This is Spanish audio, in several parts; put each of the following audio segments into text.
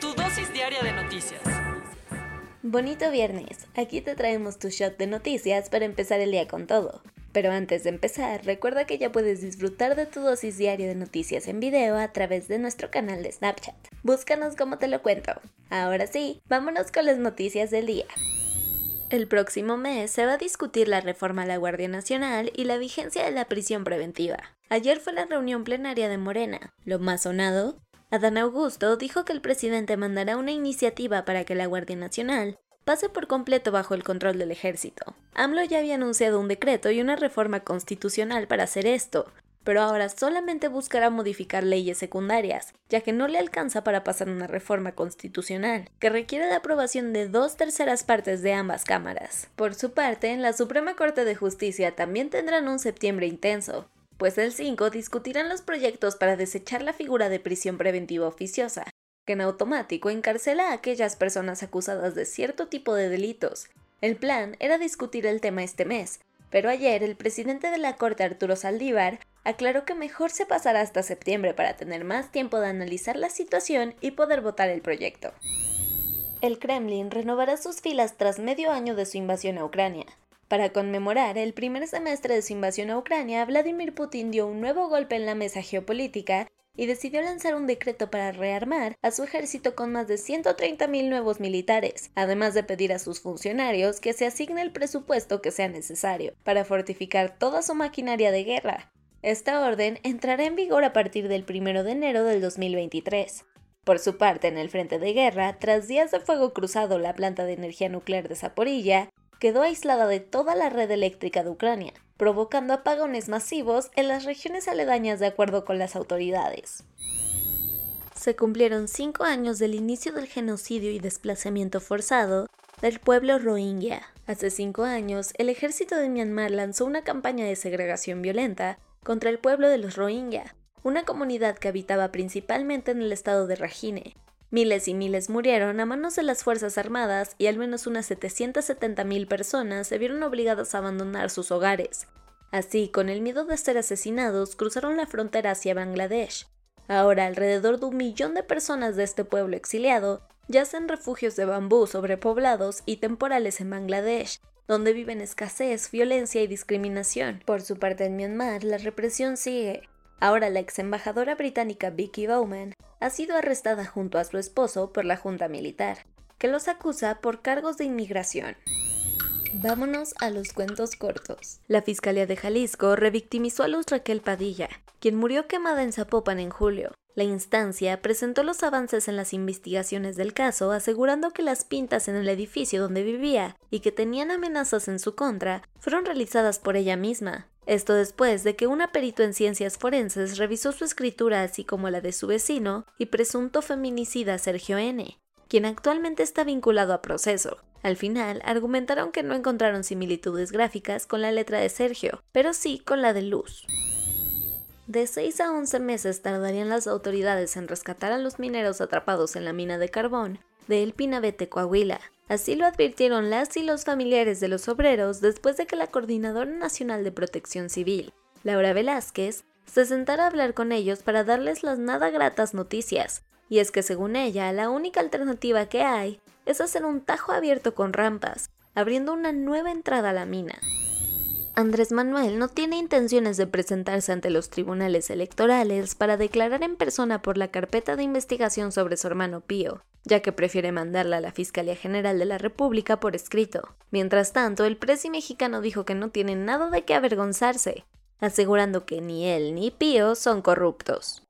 Tu dosis diaria de noticias. Bonito viernes, aquí te traemos tu shot de noticias para empezar el día con todo. Pero antes de empezar, recuerda que ya puedes disfrutar de tu dosis diaria de noticias en video a través de nuestro canal de Snapchat. Búscanos como te lo cuento. Ahora sí, vámonos con las noticias del día. El próximo mes se va a discutir la reforma a la Guardia Nacional y la vigencia de la prisión preventiva. Ayer fue la reunión plenaria de Morena. Lo más sonado, Adán Augusto dijo que el presidente mandará una iniciativa para que la Guardia Nacional pase por completo bajo el control del ejército. AMLO ya había anunciado un decreto y una reforma constitucional para hacer esto, pero ahora solamente buscará modificar leyes secundarias, ya que no le alcanza para pasar una reforma constitucional, que requiere la aprobación de dos terceras partes de ambas cámaras. Por su parte, la Suprema Corte de Justicia también tendrán un septiembre intenso, pues el 5 discutirán los proyectos para desechar la figura de prisión preventiva oficiosa, que en automático encarcela a aquellas personas acusadas de cierto tipo de delitos. El plan era discutir el tema este mes, pero ayer el presidente de la Corte Arturo Saldívar aclaró que mejor se pasará hasta septiembre para tener más tiempo de analizar la situación y poder votar el proyecto. El Kremlin renovará sus filas tras medio año de su invasión a Ucrania. Para conmemorar el primer semestre de su invasión a Ucrania, Vladimir Putin dio un nuevo golpe en la mesa geopolítica y decidió lanzar un decreto para rearmar a su ejército con más de 130.000 nuevos militares, además de pedir a sus funcionarios que se asigne el presupuesto que sea necesario para fortificar toda su maquinaria de guerra. Esta orden entrará en vigor a partir del 1 de enero del 2023. Por su parte, en el frente de guerra, tras días de fuego cruzado la planta de energía nuclear de Zaporilla, quedó aislada de toda la red eléctrica de Ucrania, provocando apagones masivos en las regiones aledañas de acuerdo con las autoridades. Se cumplieron cinco años del inicio del genocidio y desplazamiento forzado del pueblo rohingya. Hace cinco años, el ejército de Myanmar lanzó una campaña de segregación violenta contra el pueblo de los rohingya, una comunidad que habitaba principalmente en el estado de Rakhine, Miles y miles murieron a manos de las Fuerzas Armadas y al menos unas 770.000 personas se vieron obligadas a abandonar sus hogares. Así, con el miedo de ser asesinados, cruzaron la frontera hacia Bangladesh. Ahora, alrededor de un millón de personas de este pueblo exiliado yacen refugios de bambú sobrepoblados y temporales en Bangladesh, donde viven escasez, violencia y discriminación. Por su parte en Myanmar, la represión sigue. Ahora la ex embajadora británica Vicky Bowman ha sido arrestada junto a su esposo por la Junta Militar, que los acusa por cargos de inmigración. Vámonos a los cuentos cortos. La Fiscalía de Jalisco revictimizó a Luz Raquel Padilla, quien murió quemada en Zapopan en julio. La instancia presentó los avances en las investigaciones del caso, asegurando que las pintas en el edificio donde vivía y que tenían amenazas en su contra fueron realizadas por ella misma. Esto después de que una perito en ciencias forenses revisó su escritura así como la de su vecino y presunto feminicida Sergio N., quien actualmente está vinculado a proceso. Al final, argumentaron que no encontraron similitudes gráficas con la letra de Sergio, pero sí con la de Luz. De 6 a 11 meses tardarían las autoridades en rescatar a los mineros atrapados en la mina de carbón de El Pinabete, Coahuila. Así lo advirtieron las y los familiares de los obreros después de que la Coordinadora Nacional de Protección Civil, Laura Velázquez, se sentara a hablar con ellos para darles las nada gratas noticias. Y es que según ella, la única alternativa que hay es hacer un tajo abierto con rampas, abriendo una nueva entrada a la mina. Andrés Manuel no tiene intenciones de presentarse ante los tribunales electorales para declarar en persona por la carpeta de investigación sobre su hermano Pío, ya que prefiere mandarla a la Fiscalía General de la República por escrito. Mientras tanto, el presi mexicano dijo que no tiene nada de qué avergonzarse, asegurando que ni él ni Pío son corruptos.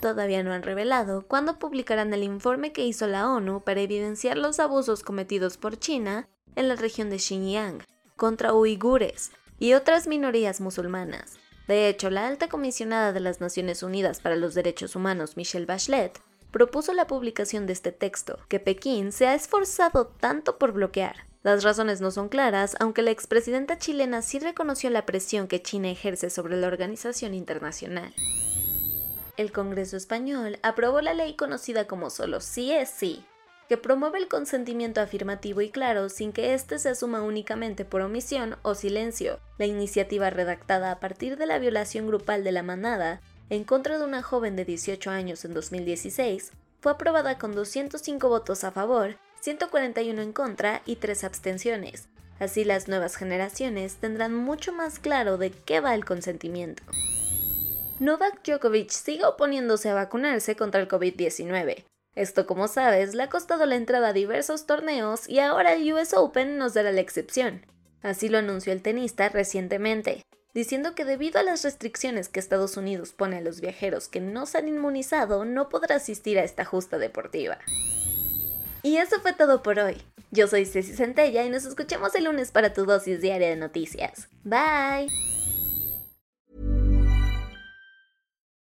Todavía no han revelado cuándo publicarán el informe que hizo la ONU para evidenciar los abusos cometidos por China en la región de Xinjiang, contra uigures y otras minorías musulmanas. De hecho, la alta comisionada de las Naciones Unidas para los Derechos Humanos, Michelle Bachelet, propuso la publicación de este texto, que Pekín se ha esforzado tanto por bloquear. Las razones no son claras, aunque la expresidenta chilena sí reconoció la presión que China ejerce sobre la organización internacional. El Congreso español aprobó la ley conocida como solo sí es sí, que promueve el consentimiento afirmativo y claro sin que éste se asuma únicamente por omisión o silencio. La iniciativa redactada a partir de la violación grupal de la manada en contra de una joven de 18 años en 2016 fue aprobada con 205 votos a favor, 141 en contra y 3 abstenciones. Así las nuevas generaciones tendrán mucho más claro de qué va el consentimiento. Novak Djokovic sigue oponiéndose a vacunarse contra el COVID-19. Esto, como sabes, le ha costado la entrada a diversos torneos y ahora el US Open nos dará la excepción. Así lo anunció el tenista recientemente, diciendo que debido a las restricciones que Estados Unidos pone a los viajeros que no se han inmunizado, no podrá asistir a esta justa deportiva. Y eso fue todo por hoy. Yo soy Ceci Centella y nos escuchamos el lunes para tu dosis diaria de noticias. Bye.